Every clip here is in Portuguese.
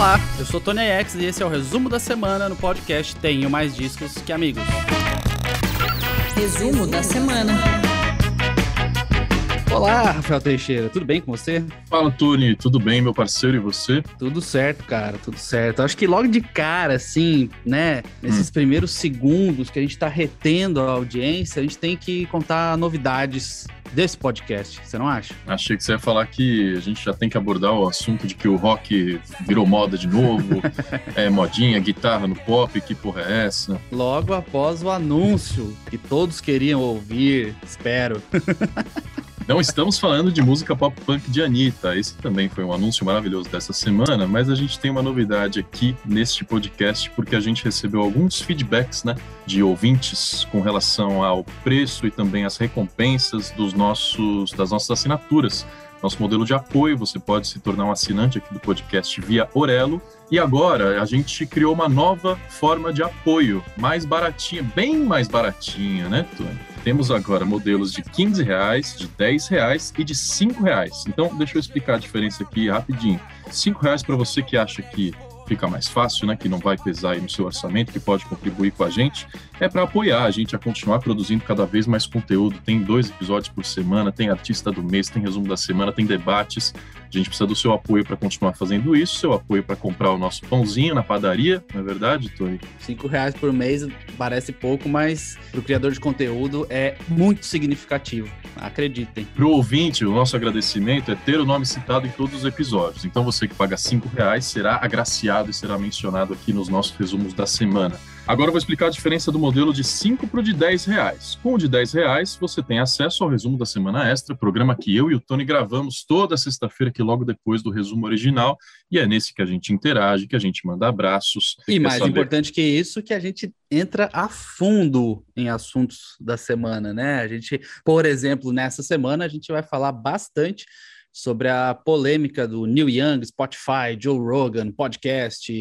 Olá, eu sou Tony X e esse é o resumo da semana no podcast Tenho Mais Discos que Amigos. Resumo da semana. Olá, Rafael Teixeira, tudo bem com você? Fala, Tony, tudo bem, meu parceiro, e você? Tudo certo, cara, tudo certo. Acho que logo de cara, assim, né, nesses hum. primeiros segundos que a gente tá retendo a audiência, a gente tem que contar novidades desse podcast, você não acha? Achei que você ia falar que a gente já tem que abordar o assunto de que o rock virou moda de novo, é modinha, guitarra no pop, que porra é essa? Logo após o anúncio que todos queriam ouvir, espero. Não estamos falando de música pop punk de Anitta. Esse também foi um anúncio maravilhoso dessa semana, mas a gente tem uma novidade aqui neste podcast, porque a gente recebeu alguns feedbacks né, de ouvintes com relação ao preço e também as recompensas dos nossos, das nossas assinaturas nosso modelo de apoio. Você pode se tornar um assinante aqui do podcast via Orelo. E agora a gente criou uma nova forma de apoio, mais baratinha, bem mais baratinha, né, Tony? Temos agora modelos de 15 reais, de 10 reais e de 5 reais. Então, deixa eu explicar a diferença aqui rapidinho. 5 reais para você que acha que fica mais fácil, né, que não vai pesar aí no seu orçamento, que pode contribuir com a gente, é para apoiar a gente a continuar produzindo cada vez mais conteúdo. Tem dois episódios por semana, tem artista do mês, tem resumo da semana, tem debates. A gente precisa do seu apoio para continuar fazendo isso, seu apoio para comprar o nosso pãozinho na padaria, não é verdade, Tony? Cinco reais por mês parece pouco, mas para o criador de conteúdo é muito significativo. Acreditem. Para o ouvinte, o nosso agradecimento é ter o nome citado em todos os episódios. Então você que paga cinco reais será agraciado e será mencionado aqui nos nossos resumos da semana. Agora eu vou explicar a diferença do modelo de 5 para o de 10 reais. Com o de 10 reais, você tem acesso ao resumo da semana extra, programa que eu e o Tony gravamos toda sexta-feira, que logo depois do resumo original, e é nesse que a gente interage, que a gente manda abraços. E mais saber... importante que isso, que a gente entra a fundo em assuntos da semana, né? A gente, por exemplo, nessa semana a gente vai falar bastante sobre a polêmica do Neil Young, Spotify, Joe Rogan, podcast,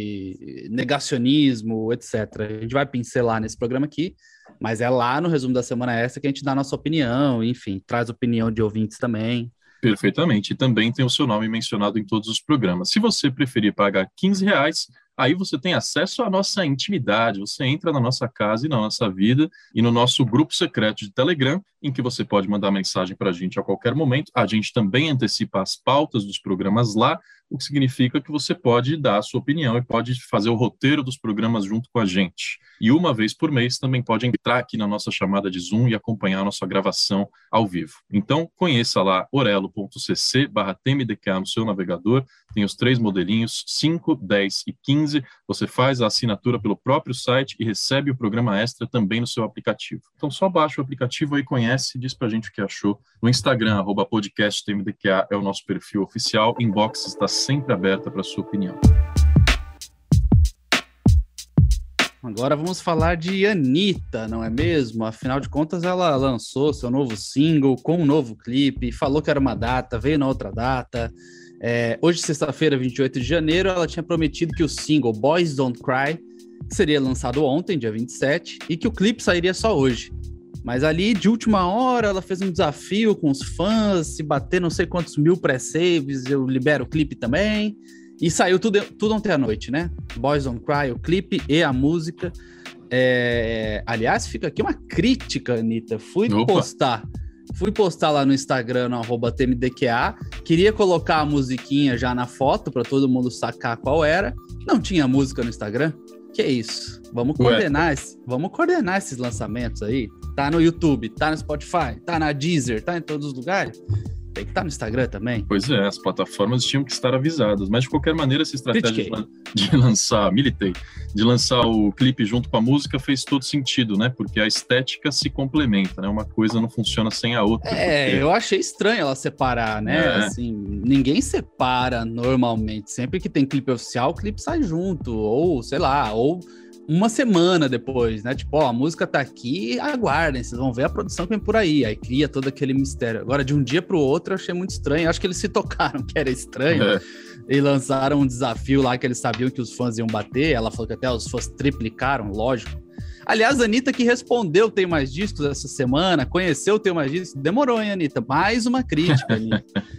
negacionismo, etc. A gente vai pincelar nesse programa aqui, mas é lá no resumo da semana essa que a gente dá a nossa opinião, enfim, traz opinião de ouvintes também. Perfeitamente. E também tem o seu nome mencionado em todos os programas. Se você preferir pagar 15 reais, aí você tem acesso à nossa intimidade, você entra na nossa casa e na nossa vida e no nosso grupo secreto de Telegram, em que você pode mandar mensagem para a gente a qualquer momento. A gente também antecipa as pautas dos programas lá, o que significa que você pode dar a sua opinião e pode fazer o roteiro dos programas junto com a gente. E uma vez por mês também pode entrar aqui na nossa chamada de Zoom e acompanhar a nossa gravação ao vivo. Então, conheça lá orelo.cc TMDK no seu navegador, tem os três modelinhos, 5, 10 e 15. Você faz a assinatura pelo próprio site e recebe o programa extra também no seu aplicativo. Então, só baixa o aplicativo aí, conhece e diz pra gente o que achou. No Instagram, arroba podcasttmdqa é o nosso perfil oficial. Inbox está sempre aberta para sua opinião. Agora vamos falar de Anitta, não é mesmo? Afinal de contas, ela lançou seu novo single com um novo clipe, falou que era uma data, veio na outra data. É, hoje, sexta-feira, 28 de janeiro, ela tinha prometido que o single Boys Don't Cry seria lançado ontem, dia 27, e que o clipe sairia só hoje. Mas ali, de última hora, ela fez um desafio com os fãs, se bater não sei quantos mil pré-saves, eu libero o clipe também. E saiu tudo, tudo ontem à noite, né? Boys Don't Cry, o clipe e a música. É... Aliás, fica aqui uma crítica, Anitta. Fui Opa. postar. Fui postar lá no Instagram, no TMDQA. Queria colocar a musiquinha já na foto para todo mundo sacar qual era. Não tinha música no Instagram. Que isso? Vamos coordenar, esse, vamos coordenar esses lançamentos aí. Tá no YouTube, tá no Spotify, tá na Deezer, tá em todos os lugares. Tem que estar tá no Instagram também. Pois é, as plataformas tinham que estar avisadas, mas de qualquer maneira essa estratégia de, de, lançar, militei, de lançar o clipe junto com a música fez todo sentido, né? Porque a estética se complementa, né? Uma coisa não funciona sem a outra. É, porque... eu achei estranho ela separar, né? É. Assim, ninguém separa normalmente. Sempre que tem clipe oficial, o clipe sai junto, ou sei lá, ou uma semana depois, né? Tipo, ó, a música tá aqui, aguardem, vocês vão ver a produção que vem por aí. Aí cria todo aquele mistério. Agora, de um dia pro outro, eu achei muito estranho. Acho que eles se tocaram que era estranho. É. E lançaram um desafio lá que eles sabiam que os fãs iam bater. Ela falou que até os fãs triplicaram, lógico. Aliás, a Anitta que respondeu Tem Mais Discos essa semana, conheceu o Tem Mais Discos. Demorou, hein, Anitta? Mais uma crítica, Anitta.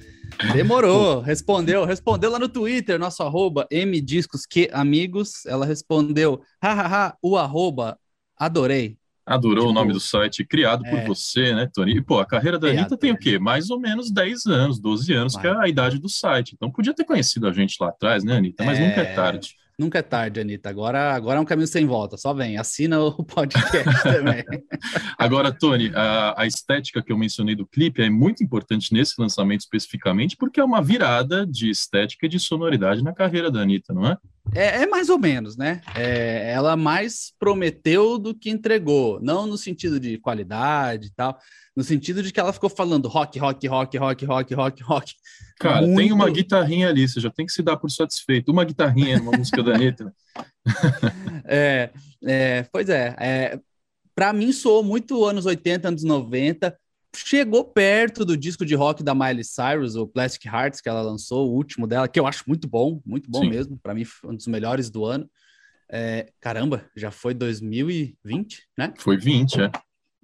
Demorou, respondeu, respondeu lá no Twitter, nosso arroba mdiscos que amigos, ela respondeu, hahaha, o arroba, adorei. Adorou tipo, o nome do site, criado é... por você, né, Tony? E, pô, a carreira da Anitta tem o quê? Mais ou menos 10 anos, 12 anos, Vai. que é a idade do site. Então podia ter conhecido a gente lá atrás, né, Anitta? Mas é... nunca é tarde. Nunca é tarde, Anitta. Agora, agora é um caminho sem volta. Só vem, assina o podcast também. agora, Tony, a, a, estética que eu mencionei do clipe é muito importante nesse lançamento especificamente, porque é uma virada de estética e de sonoridade na carreira da Anitta, não é? É, é mais ou menos, né? É, ela mais prometeu do que entregou. Não no sentido de qualidade e tal, no sentido de que ela ficou falando rock, rock, rock, rock, rock, rock, rock. Cara, muito... tem uma guitarrinha ali, você já tem que se dar por satisfeito. Uma guitarrinha numa música da Anitta. é, é, pois é, é para mim soou muito anos 80, anos 90. Chegou perto do disco de rock da Miley Cyrus, o Plastic Hearts, que ela lançou, o último dela, que eu acho muito bom, muito bom Sim. mesmo. Para mim, um dos melhores do ano. É, caramba, já foi 2020, né? Foi 20, é.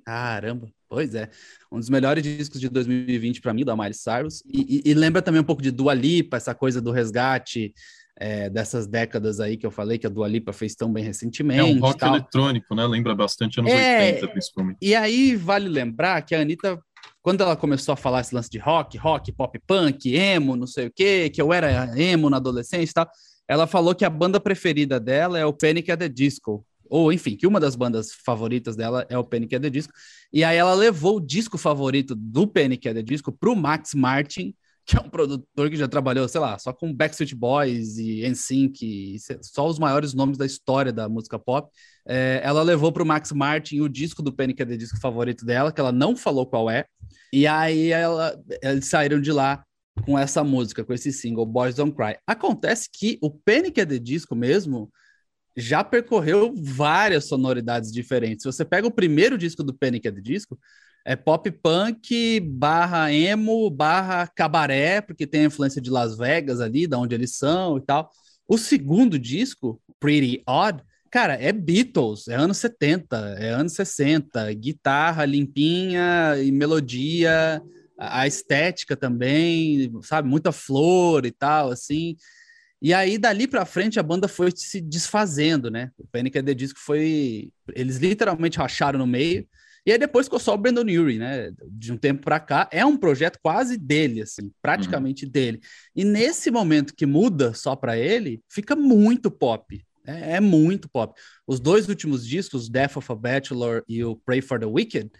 Caramba, pois é. Um dos melhores discos de 2020 para mim, da Miley Cyrus. E, e, e, lembra também um pouco de Dua Lipa, essa coisa do resgate é, dessas décadas aí que eu falei, que a Dua Lipa fez tão bem recentemente. É um rock tal. eletrônico, né? Lembra bastante anos é, 80, principalmente. E aí vale lembrar que a Anitta, quando ela começou a falar esse lance de rock, rock, pop punk, emo, não sei o quê, que eu era emo na adolescência e tal, ela falou que a banda preferida dela é o Panic! at the Disco ou enfim, que uma das bandas favoritas dela é o Panic! at the Disco, e aí ela levou o disco favorito do Panic! at the Disco pro Max Martin, que é um produtor que já trabalhou, sei lá, só com Backstreet Boys e NSYNC, só os maiores nomes da história da música pop. É, ela levou para o Max Martin o disco do Panic! the Disco favorito dela, que ela não falou qual é, e aí ela, eles saíram de lá com essa música, com esse single, Boys Don't Cry. Acontece que o Panic! the Disco mesmo já percorreu várias sonoridades diferentes. Se você pega o primeiro disco do Panic! the Disco, é pop punk barra emo barra cabaré, porque tem a influência de Las Vegas ali, da onde eles são e tal. O segundo disco, Pretty Odd, cara, é Beatles, é anos 70, é anos 60, guitarra limpinha e melodia, a estética também, sabe, muita flor e tal, assim. E aí, dali para frente, a banda foi se desfazendo, né? O Panic! at the Disco foi... Eles literalmente racharam no meio. E aí depois ficou só o Brandon Urie, né? De um tempo para cá, é um projeto quase dele, assim, praticamente uhum. dele. E nesse momento que muda só para ele, fica muito pop. É, é, muito pop. Os dois últimos discos, Death of a Bachelor e o Pray for the Wicked,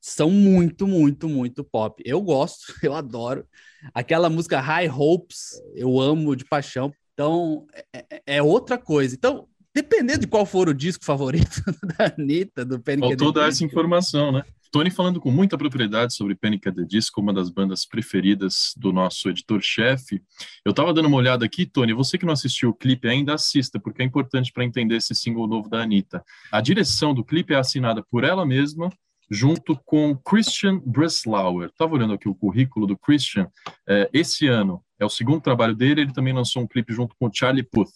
são muito, muito, muito pop. Eu gosto, eu adoro. Aquela música High Hopes, eu amo de paixão. Então, é, é, é outra coisa. Então, dependendo de qual for o disco favorito da Anitta, do Panic! Faltou dar essa informação, né? Tony falando com muita propriedade sobre Panic! at the Disco, uma das bandas preferidas do nosso editor-chefe. Eu estava dando uma olhada aqui, Tony, você que não assistiu o clipe ainda assista, porque é importante para entender esse single novo da Anitta. A direção do clipe é assinada por ela mesma, junto com Christian Breslauer. Estava olhando aqui o currículo do Christian. É, esse ano, é o segundo trabalho dele, ele também lançou um clipe junto com Charlie Puth.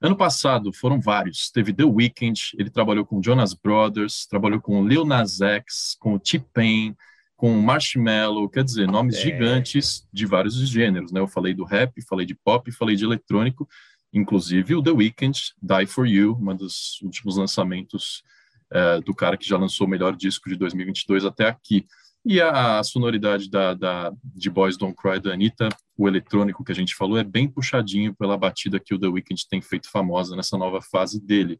Ano passado foram vários. Teve The Weeknd, ele trabalhou com Jonas Brothers, trabalhou com Lil Nas X, com T-Pain, com Marshmello, quer dizer, nomes é. gigantes de vários gêneros, né? Eu falei do rap, falei de pop, falei de eletrônico, inclusive o The Weeknd, Die For You, um dos últimos lançamentos é, do cara que já lançou o melhor disco de 2022 até aqui. E a, sonoridade da, da, de Boys Don't Cry da Anitta, o eletrônico que a gente falou, é bem puxadinho pela batida que o The Weeknd tem feito famosa nessa nova fase dele.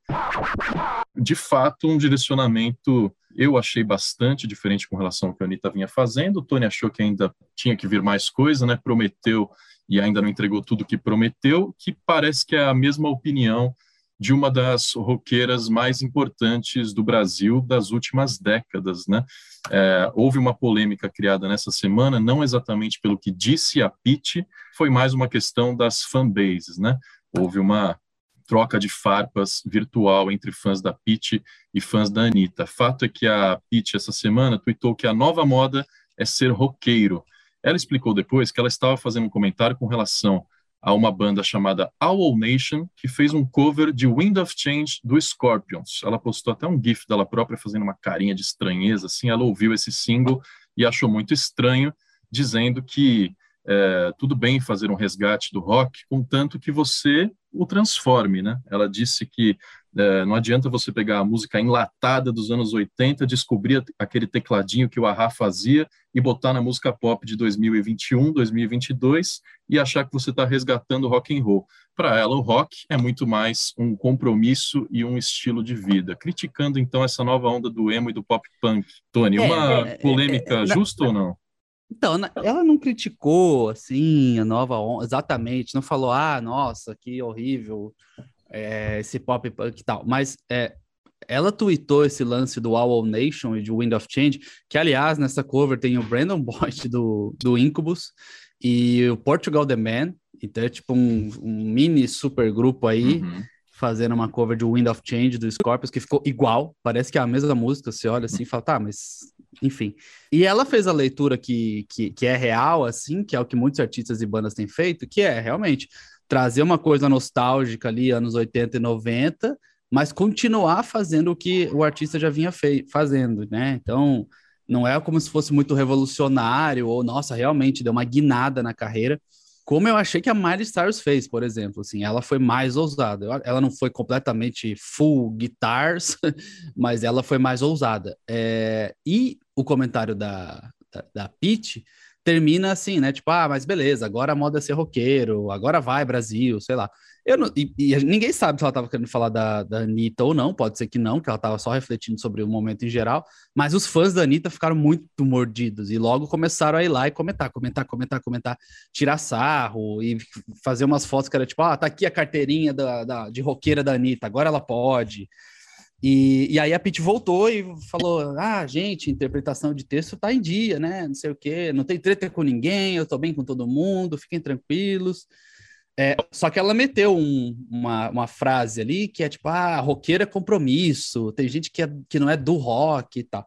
De fato, um direcionamento eu achei bastante diferente com relação ao que a Anitta vinha fazendo. O Tony achou que ainda tinha que vir mais coisa, né? Prometeu e ainda não entregou tudo que prometeu, que parece que é a mesma opinião de uma das roqueiras mais importantes do Brasil das últimas décadas, né? É, houve uma polêmica criada nessa semana, não exatamente pelo que disse a Pete, foi mais uma questão das fanbases, né? Houve uma troca de farpas virtual entre fãs da Pete e fãs da Anitta. Fato é que a Pete, essa semana, tweetou que a nova moda é ser roqueiro. Ela explicou depois que ela estava fazendo um comentário com relação a uma banda chamada Owl Nation, que fez um cover de Wind of Change do Scorpions. Ela postou até um gif dela própria fazendo uma carinha de estranheza, assim, ela ouviu esse single e achou muito estranho, dizendo que é, tudo bem fazer um resgate do rock, contanto que você o transforme, né? Ela disse que é, não adianta você pegar a música enlatada dos anos 80, descobrir aquele tecladinho que o Ahá fazia e botar na música pop de 2021, 2022 e achar que você está resgatando o rock and roll. Para ela, o rock é muito mais um compromisso e um estilo de vida. Criticando então essa nova onda do emo e do pop punk. Tony, é, uma é, é polêmica é, justa ou não? Então, ela não criticou assim a nova onda, exatamente, não falou, ah, nossa, que horrível é, esse pop punk e tal, mas é, ela tweetou esse lance do Owl Nation e de Wind of Change, que aliás, nessa cover tem o Brandon Boyd do, do Incubus e o Portugal The Man, então é tipo um, um mini super grupo aí. Uhum fazendo uma cover de Wind of Change do Scorpions, que ficou igual, parece que é a mesma música, você olha assim e fala, tá, mas enfim. E ela fez a leitura que, que, que é real, assim, que é o que muitos artistas e bandas têm feito, que é realmente trazer uma coisa nostálgica ali, anos 80 e 90, mas continuar fazendo o que o artista já vinha fazendo, né? Então, não é como se fosse muito revolucionário, ou, nossa, realmente deu uma guinada na carreira, como eu achei que a Miley Cyrus fez, por exemplo, assim, ela foi mais ousada. Ela não foi completamente full guitars, mas ela foi mais ousada. É, e o comentário da, da, da Pete termina assim, né? Tipo, ah, mas beleza, agora a moda é ser roqueiro, agora vai Brasil, sei lá. Eu não, e, e, ninguém sabe se ela estava querendo falar da, da Anitta ou não, pode ser que não, que ela estava só refletindo sobre o momento em geral, mas os fãs da Anitta ficaram muito mordidos e logo começaram a ir lá e comentar, comentar, comentar, comentar, tirar sarro e fazer umas fotos que era tipo, ah, tá aqui a carteirinha da, da de roqueira da Anitta, agora ela pode. E, e aí a Pete voltou e falou: Ah, gente, interpretação de texto tá em dia, né? Não sei o quê, não tem treta com ninguém, eu tô bem com todo mundo, fiquem tranquilos. É, só que ela meteu um, uma, uma frase ali que é tipo, ah, roqueiro é compromisso, tem gente que, é, que não é do rock e tal.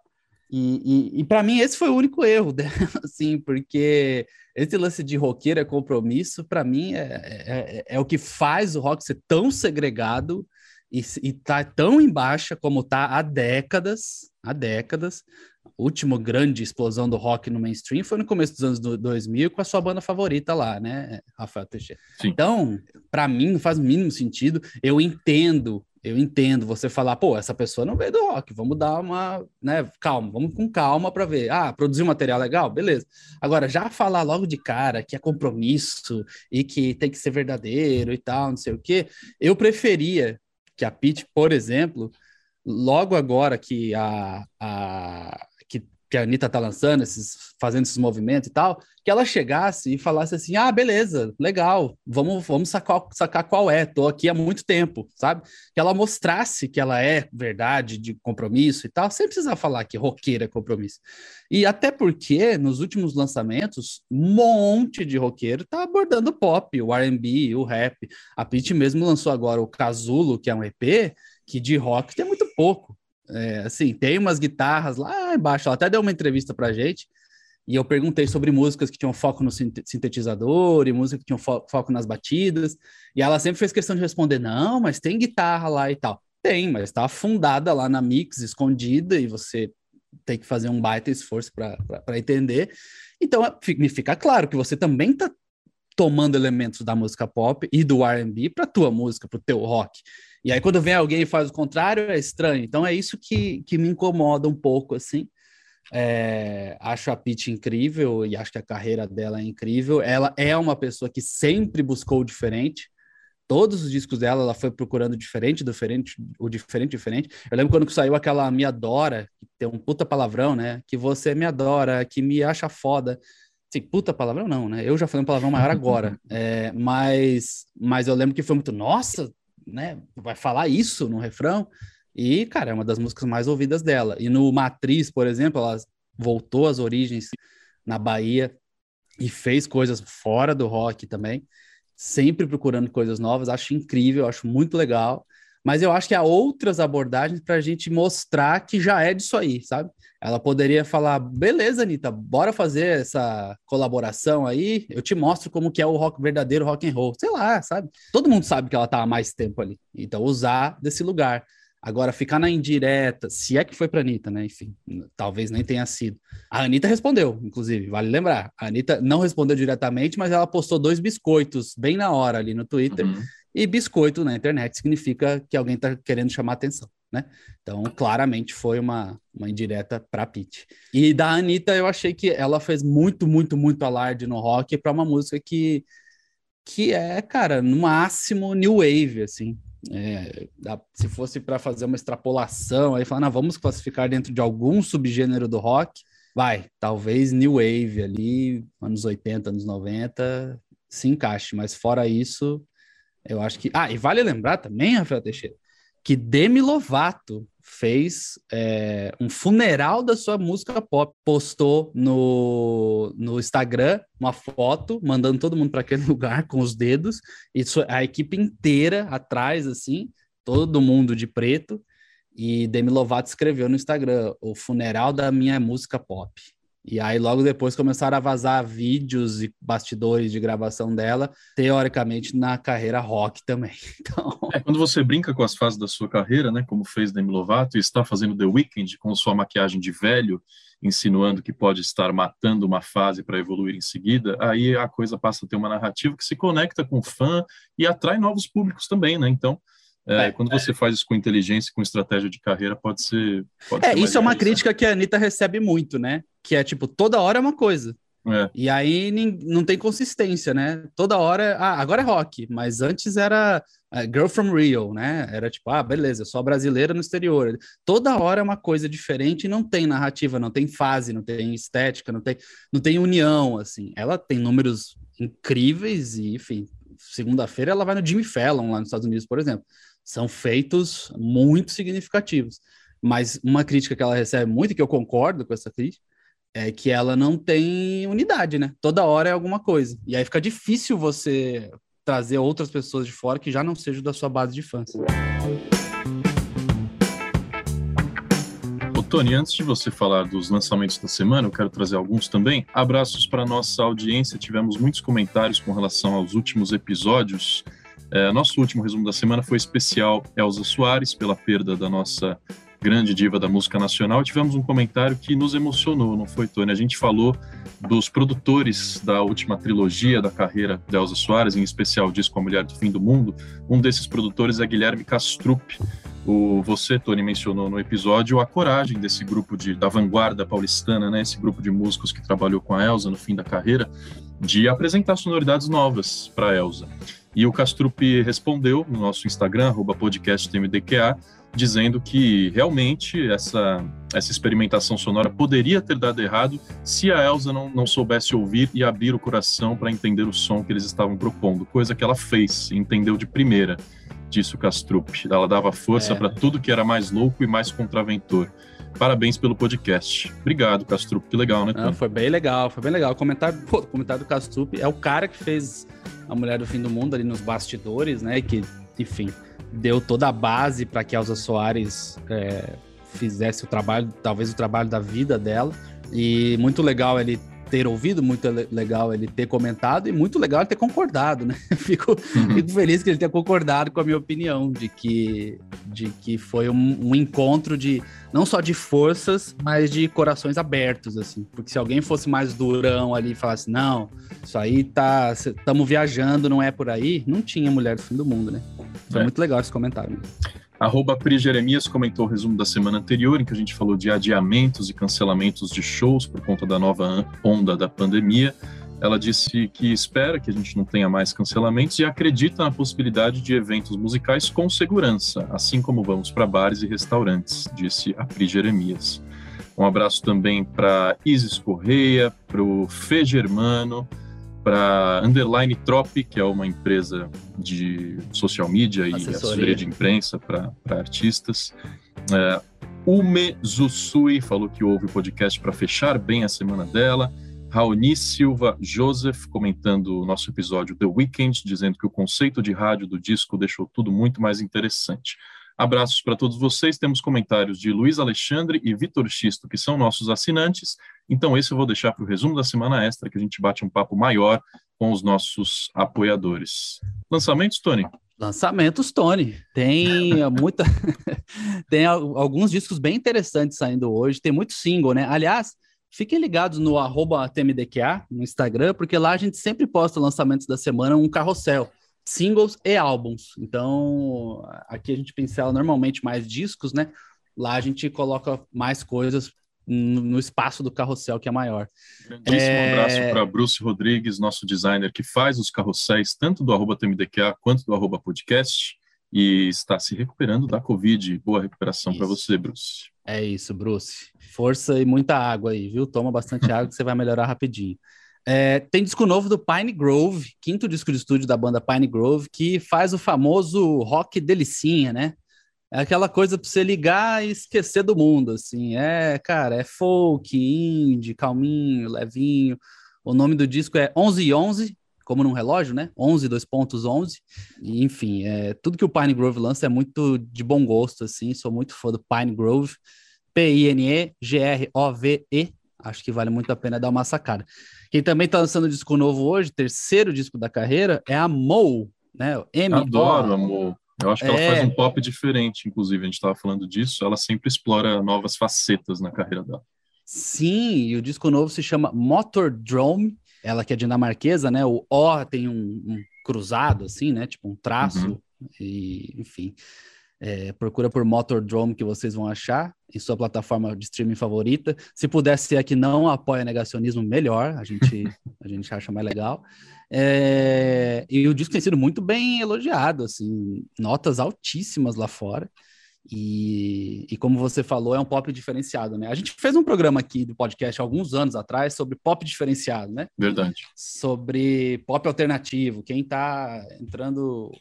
E, e, e para mim esse foi o único erro dela, assim, porque esse lance de roqueiro é compromisso, para mim é, é, é, é, o que faz o rock ser tão segregado e, e tá tão em baixa como tá há décadas, há décadas. A última grande explosão do rock no mainstream foi no começo dos anos 2000 com a sua banda favorita lá, né, Rafael Teixeira. Sim. Então, para mim não faz o mínimo sentido. Eu entendo eu entendo você falar, pô, essa pessoa não veio do rock, vamos dar uma, né, calma, vamos com calma para ver. Ah, produzir um material legal, beleza. Agora, já falar logo de cara que é compromisso e que tem que ser verdadeiro e tal, não sei o quê, eu preferia que a Pete, por exemplo, logo agora que a, a que, a Anitta tá lançando, esses, fazendo esses movimentos e tal, que ela chegasse e falasse assim: ah, beleza, legal, vamos, vamos sacar, sacar qual é, tô aqui há muito tempo, sabe? Que ela mostrasse que ela é verdade, de compromisso e tal, sem precisar falar que roqueira é compromisso. E até porque nos últimos lançamentos, um monte de roqueiro tá abordando o pop, o RB, o rap. A Pete mesmo lançou agora o Casulo, que é um EP, que de rock tem muito pouco. É, assim, tem umas guitarras lá embaixo, ela até deu uma entrevista pra gente, e eu perguntei sobre músicas que tinham foco no sintetizador e música que tinham fo foco nas batidas. E ela sempre fez questão de responder: não, mas tem guitarra lá e tal. Tem, mas está afundada lá na mix, escondida, e você tem que fazer um baita esforço para entender. Então, é, me fica claro que você também está tomando elementos da música pop e do R&B para tua música, para o teu rock. E aí, quando vem alguém e faz o contrário, é estranho. Então, é isso que, que me incomoda um pouco, assim. É, acho a Pete incrível e acho que a carreira dela é incrível. Ela é uma pessoa que sempre buscou o diferente. Todos os discos dela, ela foi procurando diferente, diferente, o diferente, diferente. Eu lembro quando saiu aquela Me Adora, que tem um puta palavrão, né? Que você me adora, que me acha foda. Sim, puta palavrão não, né? Eu já falei um palavrão maior agora. É, mas, mas eu lembro que foi muito, nossa, né? Vai falar isso no refrão? E, cara, é uma das músicas mais ouvidas dela. E no Matriz, por exemplo, ela voltou às origens na Bahia e fez coisas fora do rock também, sempre procurando coisas novas. Acho incrível, acho muito legal. Mas eu acho que há outras abordagens para a gente mostrar que já é disso aí, sabe? Ela poderia falar, beleza, Anitta, bora fazer essa colaboração aí, eu te mostro como que é o rock verdadeiro rock and roll. Sei lá, sabe? Todo mundo sabe que ela tá há mais tempo ali. Então, usar desse lugar. Agora, ficar na indireta, se é que foi para Anitta, né? Enfim, talvez nem tenha sido. A Anitta respondeu, inclusive, vale lembrar. A Anitta não respondeu diretamente, mas ela postou dois biscoitos bem na hora ali no Twitter. Uhum. E biscoito na internet significa que alguém está querendo chamar atenção, né? Então, claramente foi uma, uma indireta para Pete. E da Anitta, eu achei que ela fez muito, muito, muito alarde no rock para uma música que, que é, cara, no máximo new wave, assim. É, se fosse para fazer uma extrapolação, aí falar, não, vamos classificar dentro de algum subgênero do rock, vai, talvez New Wave ali, anos 80, anos 90, se encaixe, mas fora isso, eu acho que. Ah, e vale lembrar também, Rafael Teixeira, que Demi Lovato fez é, um funeral da sua música pop, postou no, no Instagram uma foto, mandando todo mundo para aquele lugar com os dedos, e a equipe inteira atrás, assim, todo mundo de preto, e Demi Lovato escreveu no Instagram, o funeral da minha música pop. E aí, logo depois, começaram a vazar vídeos e bastidores de gravação dela, teoricamente na carreira rock também. Então... É, quando você brinca com as fases da sua carreira, né, como fez Demi Lovato, e está fazendo The Weeknd com sua maquiagem de velho, insinuando que pode estar matando uma fase para evoluir em seguida, aí a coisa passa a ter uma narrativa que se conecta com o fã e atrai novos públicos também, né? Então, é, é, quando você é. faz isso com inteligência, com estratégia de carreira, pode ser. Pode é, ser isso é uma crítica que a Anitta recebe muito, né? Que é tipo, toda hora é uma coisa. É. E aí não tem consistência, né? Toda hora, ah, agora é rock, mas antes era uh, Girl from Rio, né? Era tipo, ah, beleza, só brasileira no exterior. Toda hora é uma coisa diferente e não tem narrativa, não tem fase, não tem estética, não tem, não tem união, assim. Ela tem números incríveis e, enfim, segunda-feira ela vai no Jimmy Fallon lá nos Estados Unidos, por exemplo. São feitos muito significativos. Mas uma crítica que ela recebe muito, e que eu concordo com essa crítica, é que ela não tem unidade, né? Toda hora é alguma coisa. E aí fica difícil você trazer outras pessoas de fora que já não sejam da sua base de fãs. Tony, antes de você falar dos lançamentos da semana, eu quero trazer alguns também. Abraços para nossa audiência. Tivemos muitos comentários com relação aos últimos episódios é, nosso último resumo da semana foi especial Elza Soares, pela perda da nossa grande diva da música nacional. Tivemos um comentário que nos emocionou, não foi, Tony? A gente falou dos produtores da última trilogia da carreira de Elza Soares, em especial o disco A Mulher do Fim do Mundo. Um desses produtores é Guilherme Castrup. O, você, Tony, mencionou no episódio a coragem desse grupo de, da vanguarda paulistana, né? esse grupo de músicos que trabalhou com a Elza no fim da carreira, de apresentar sonoridades novas para a Elza. E o Castrup respondeu no nosso Instagram, podcastmdqa, dizendo que realmente essa, essa experimentação sonora poderia ter dado errado se a Elsa não, não soubesse ouvir e abrir o coração para entender o som que eles estavam propondo, coisa que ela fez entendeu de primeira, disse o Castrup. Ela dava força é. para tudo que era mais louco e mais contraventor. Parabéns pelo podcast. Obrigado, Castrup. Que legal, né? Não, foi bem legal, foi bem legal. O comentário, pô, o comentário do Castrup é o cara que fez a Mulher do Fim do Mundo ali nos bastidores, né? Que, enfim, deu toda a base para que a Elza Soares é, fizesse o trabalho, talvez o trabalho da vida dela. E muito legal ele ter ouvido, muito legal ele ter comentado e muito legal ele ter concordado, né? Fico, uhum. fico feliz que ele tenha concordado com a minha opinião de que, de que foi um, um, encontro de não só de forças, mas de corações abertos, assim. Porque se alguém fosse mais durão ali e falasse, não, isso aí tá. Estamos viajando, não é por aí, não tinha mulher do fim do mundo, né? Foi é. muito legal esse comentário. Arroba Pri Jeremias comentou o resumo da semana anterior, em que a gente falou de adiamentos e cancelamentos de shows por conta da nova onda da pandemia. Ela disse que espera que a gente não tenha mais cancelamentos e acredita na possibilidade de eventos musicais com segurança, assim como vamos para bares e restaurantes, disse a Pri Jeremias. Um abraço também para Isis Correia, para o Fê Germano, para Underline Trop, que é uma empresa de social media e assessoria de imprensa para artistas. É, Ume Zusui falou que houve o podcast para fechar bem a semana dela. Raoni Silva Joseph comentando o nosso episódio The Weekend, dizendo que o conceito de rádio do disco deixou tudo muito mais interessante. Abraços para todos vocês. Temos comentários de Luiz Alexandre e Vitor Xisto, que são nossos assinantes. Então, esse eu vou deixar para o resumo da semana extra, que a gente bate um papo maior com os nossos apoiadores. Lançamentos, Tony? Lançamentos, Tony. Tem muita. tem alguns discos bem interessantes saindo hoje. Tem muito single, né? Aliás, fiquem ligados no TMDQA, no Instagram, porque lá a gente sempre posta lançamentos da semana, um carrossel. Singles e álbuns. Então, aqui a gente pincela normalmente mais discos, né? Lá a gente coloca mais coisas no espaço do carrossel que é maior. Grandíssimo é... abraço para Bruce Rodrigues, nosso designer que faz os carrosséis tanto do arroba TMDQA quanto do arroba podcast e está se recuperando da Covid. Boa recuperação para você, Bruce. É isso, Bruce. Força e muita água aí, viu? Toma bastante água que você vai melhorar rapidinho. É, tem disco novo do Pine Grove, quinto disco de estúdio da banda Pine Grove, que faz o famoso rock delicinha, né? É aquela coisa para você ligar e esquecer do mundo, assim. É, cara, é folk, indie, calminho, levinho. O nome do disco é 11 e 11, como num relógio, né? 11, dois pontos 11. E, enfim, é, tudo que o Pine Grove lança é muito de bom gosto, assim. Sou muito fã do Pine Grove. P-I-N-E-G-R-O-V-E. Acho que vale muito a pena dar uma sacada. Quem também está lançando disco novo hoje, terceiro disco da carreira, é a Mo, né? M Adoro a Mo. Eu acho que é... ela faz é. um pop diferente, inclusive, a gente estava falando disso, ela sempre explora novas facetas na carreira dela. Sim, e o disco novo se chama Motordrome, ela que é dinamarquesa, né? O O tem um, um cruzado, assim, né? Tipo um traço, uhum. e enfim. É, procura por Motordrome que vocês vão achar em sua plataforma de streaming favorita. Se puder ser a que não apoia negacionismo, melhor, a gente, a gente acha mais legal. É, e o disco tem sido muito bem elogiado, assim, notas altíssimas lá fora. E, e, como você falou, é um pop diferenciado, né? A gente fez um programa aqui do podcast alguns anos atrás sobre pop diferenciado, né? Verdade. Sobre pop alternativo, quem tá entrando.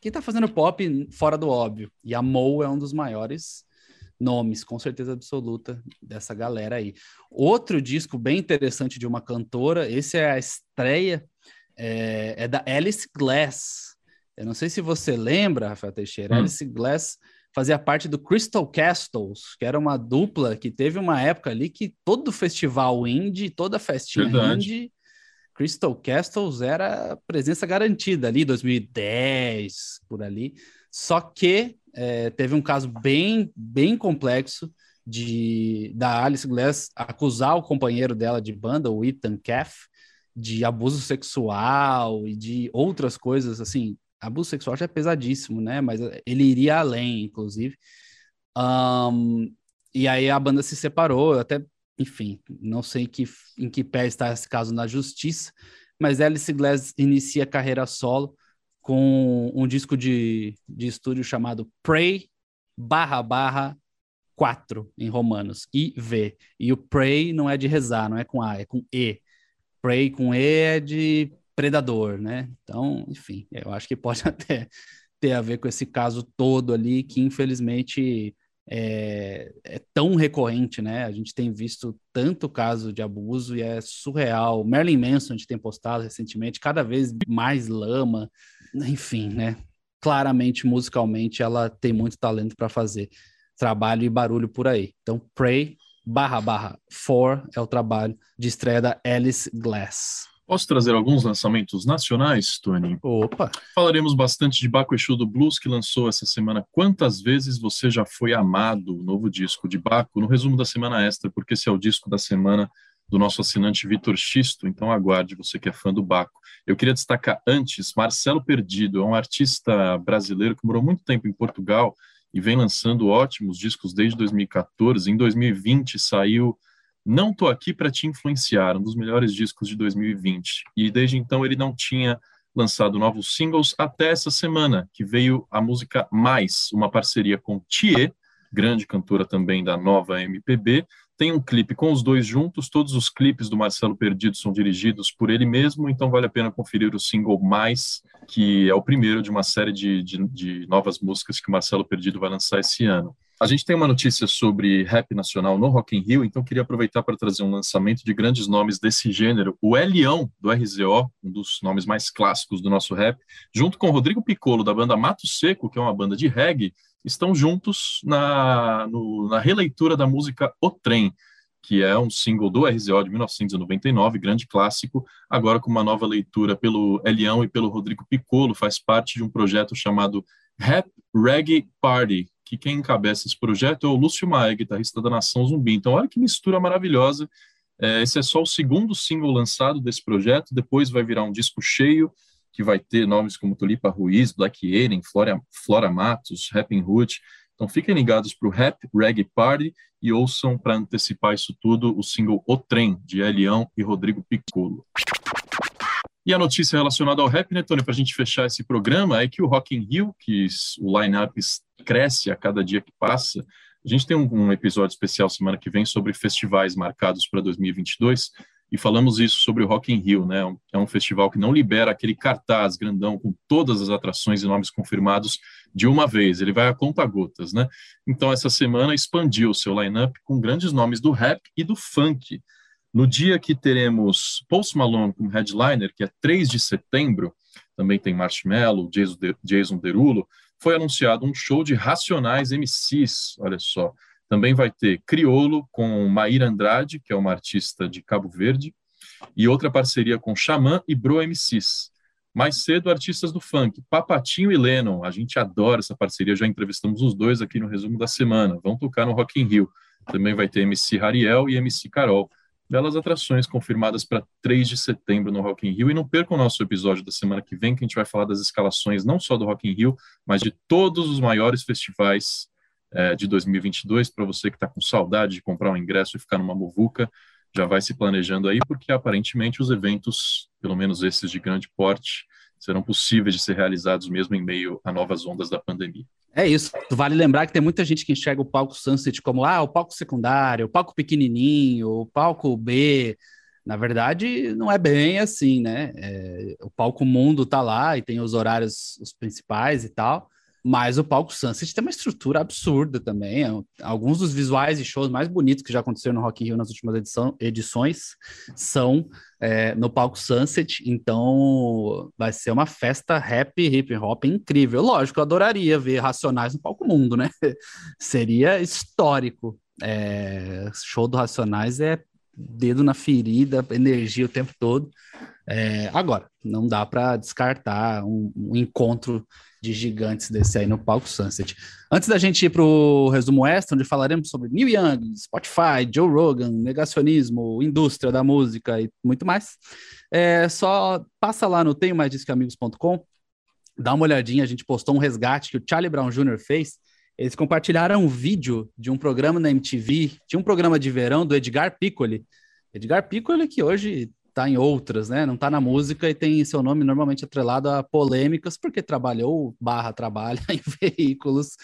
Quem tá fazendo pop fora do óbvio. E a Mo é um dos maiores nomes, com certeza absoluta, dessa galera aí. Outro disco bem interessante de uma cantora, esse é a estreia é, é da Alice Glass. Eu não sei se você lembra, Rafael Teixeira, hum. Alice Glass fazia parte do Crystal Castles, que era uma dupla que teve uma época ali que todo festival indie, toda festinha Verdade. indie, Crystal Castles era presença garantida ali, 2010, por ali. Só que é, teve um caso bem, bem complexo de da Alice Glass acusar o companheiro dela de banda, o Ethan Caff, de abuso sexual e de outras coisas, assim, abuso sexual já é pesadíssimo, né? Mas ele iria além, inclusive. Um, e aí a banda se separou, até, enfim, não sei que, em que pé está esse caso na justiça, mas Alice Glass inicia carreira solo com um disco de, de estúdio chamado Pray barra barra 4 em romanos, IV. E o pray não é de rezar, não é com A, é com E. Prey com E é de predador, né? Então, enfim, eu acho que pode até ter a ver com esse caso todo ali, que infelizmente é, é, tão recorrente, né? A gente tem visto tanto caso de abuso e é surreal. Marilyn Manson, a gente tem postado recentemente, cada vez mais lama, enfim, né? Claramente, musicalmente, ela tem muito talento para fazer trabalho e barulho por aí. Então, Pray barra barra for é o trabalho de estreia da Alice Glass. Posso trazer alguns lançamentos nacionais, Tony? Opa! Falaremos bastante de Baco Exu do Blues, que lançou essa semana Quantas Vezes Você Já Foi Amado, o novo disco de Baco, no resumo da semana extra, porque esse é o disco da semana do nosso assinante Vitor Xisto, então aguarde você que é fã do Baco. Eu queria destacar antes Marcelo Perdido, é um artista brasileiro que morou muito tempo em Portugal e vem lançando ótimos discos desde 2014. Em 2020 saiu Não Tô Aqui para Te Influenciar, um dos melhores discos de 2020. E desde então ele não tinha lançado novos singles até essa semana, que veio a música Mais, uma parceria com Thier, grande cantora também da nova MPB, tem um clipe com os dois juntos, todos os clipes do Marcelo Perdido são dirigidos por ele mesmo, então vale a pena conferir o single Mais, que é o primeiro de uma série de, de, de novas músicas que o Marcelo Perdido vai lançar esse ano. A gente tem uma notícia sobre rap nacional no Rock in Rio, então queria aproveitar para trazer um lançamento de grandes nomes desse gênero. O Elião, do RZO, um dos nomes mais clássicos do nosso rap, junto com o Rodrigo Piccolo, da banda Mato Seco, que é uma banda de reggae, estão juntos na, no, na releitura da música O Trem. que é um single do RZO de 1999, grande clássico, agora com uma nova leitura pelo Elião e pelo Rodrigo Piccolo, faz parte de um projeto chamado Rap Reggae Party, que quem encabeça esse projeto é o Lúcio Maia, guitarrista da Nação Zumbi. Então, olha que mistura maravilhosa. É, esse é só o segundo single lançado desse projeto, depois vai virar um disco cheio, que vai ter nomes como Tulipa Ruiz, Black Alien, Flora, Flora Matos, Rapping Hood. Então fiquem ligados para o Rap Reggae Party e ouçam para antecipar isso tudo o single O Trem, de Elião e Rodrigo Piccolo. E a notícia relacionada ao rap, né, Tony, para a gente fechar esse programa, é que o Rock in Rio, que o line-up cresce a cada dia que passa, a gente tem um, episódio especial semana que vem sobre festivais marcados para 2022 e falamos isso sobre o Rock in Rio, né? É um festival que não libera aquele cartaz grandão com todas as atrações e nomes confirmados de uma vez, ele vai a conta gotas, né? Então essa semana expandiu o seu line-up com grandes nomes do rap e do funk. No dia que teremos Post Malone como headliner, que é 3 de setembro, também tem Marshmello, Jason, de Jason Derulo, foi anunciado um show de Racionais MCs, olha só. Também vai ter Criolo com Maíra Andrade, que é uma artista de Cabo Verde, e outra parceria com Xamã e Bro MCs. Mais cedo, artistas do funk, Papatinho e Lennon. A gente adora essa parceria, já entrevistamos os dois aqui no resumo da semana. Vão tocar no Rock in Rio. Também vai ter MC Rariel e MC Carol belas atrações confirmadas para 3 de setembro no Rock in Rio. E não percam o nosso episódio da semana que vem, que a gente vai falar das escalações não só do Rock in Rio, mas de todos os maiores festivais é, de 2022. Para você que está com saudade de comprar um ingresso e ficar numa muvuca, já vai se planejando aí, porque aparentemente os eventos, pelo menos esses de grande porte, serão possíveis de ser realizados mesmo em meio a novas ondas da pandemia. É isso. Vale lembrar que tem muita gente que enxerga o palco Sunset como ah, o palco secundário, o palco pequenininho, o palco B. Na verdade, não é bem assim, né? É, o palco mundo tá lá e tem os horários os principais e tal. Mas o palco Sunset tem uma estrutura absurda também. É alguns dos visuais e shows mais bonitos que já aconteceram no Rock in Rio nas últimas edição, edições são é, no palco Sunset. Então vai ser uma festa rap, hip hop incrível. Lógico, eu adoraria ver Racionais no palco mundo, né? Seria histórico. É, show do Racionais é dedo na ferida, energia o tempo todo. É, agora, não dá para descartar um, um encontro de gigantes desse aí no palco Sunset. Antes da gente ir para o resumo extra, onde falaremos sobre Neil Young, Spotify, Joe Rogan, negacionismo, indústria da música e muito mais, é, só passa lá no tenho mais amigos.com, dá uma olhadinha, a gente postou um resgate que o Charlie Brown Jr. fez. Eles compartilharam um vídeo de um programa na MTV, tinha um programa de verão do Edgar Piccoli. Edgar Piccoli que hoje está em outras, né? Não está na música e tem seu nome normalmente atrelado a polêmicas, porque trabalhou barra trabalha em veículos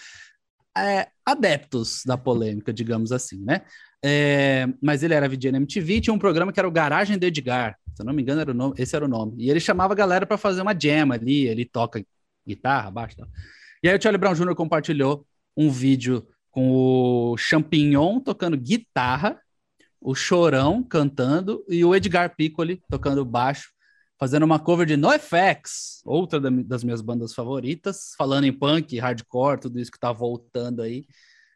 é, adeptos da polêmica, digamos assim, né? É, mas ele era VJ na MTV, tinha um programa que era o Garagem do Edgar, se eu não me engano, era o nome, esse era o nome. E ele chamava a galera para fazer uma jam ali, ele toca guitarra, baixo. Tal. E aí o Charlie Brown Jr. compartilhou um vídeo com o Champignon tocando guitarra o Chorão cantando e o Edgar Piccoli tocando baixo, fazendo uma cover de NoFX, outra das minhas bandas favoritas, falando em punk, hardcore, tudo isso que tá voltando aí,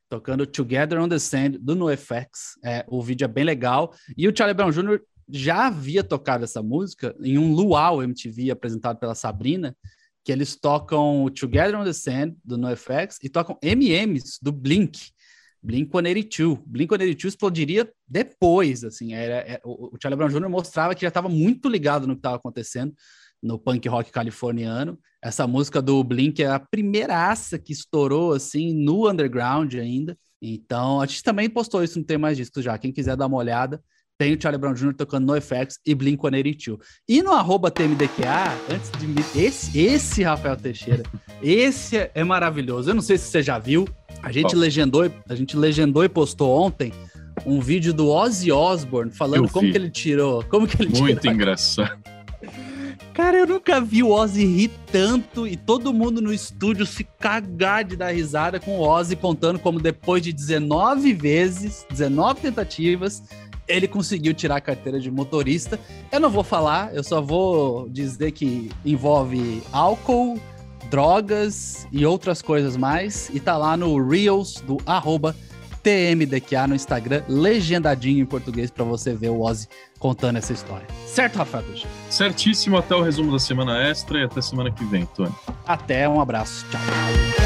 tocando Together on the Sand do NoFX. É, o vídeo é bem legal. E o Charlie Brown Jr. já havia tocado essa música em um Luau MTV apresentado pela Sabrina, que eles tocam Together on the Sand do NoFX e tocam MMs do Blink. Blink-182. Blink-182 explodiria depois, assim, era, era é, o, o Charlie Brown Jr. mostrava que já estava muito ligado no que estava acontecendo no punk rock californiano. Essa música do Blink é a primeira aça que estourou, assim, no underground ainda. Então, a gente também postou isso no Tem Mais Discos já. Quem quiser dar uma olhada, tem o Charlie Brown Jr. tocando NoFX e Blink-182. E no arroba TMDQA, antes de me... Esse, esse Rafael Teixeira, esse é maravilhoso. Eu não sei se você já viu, a gente, legendou, a gente legendou e postou ontem um vídeo do Ozzy Osbourne falando como que ele tirou. Como que ele Muito tirou. engraçado. Cara, eu nunca vi o Ozzy rir tanto e todo mundo no estúdio se cagar de dar risada com o Ozzy contando como depois de 19 vezes, 19 tentativas, ele conseguiu tirar a carteira de motorista. Eu não vou falar, eu só vou dizer que envolve álcool, drogas e outras coisas mais. E tá lá no Reels do arroba TMDQA no Instagram, legendadinho em português para você ver o Ozzy contando essa história. Certo, Rafael? Certíssimo, até o resumo da semana extra e até semana que vem, Tony. Até, um abraço. Tchau.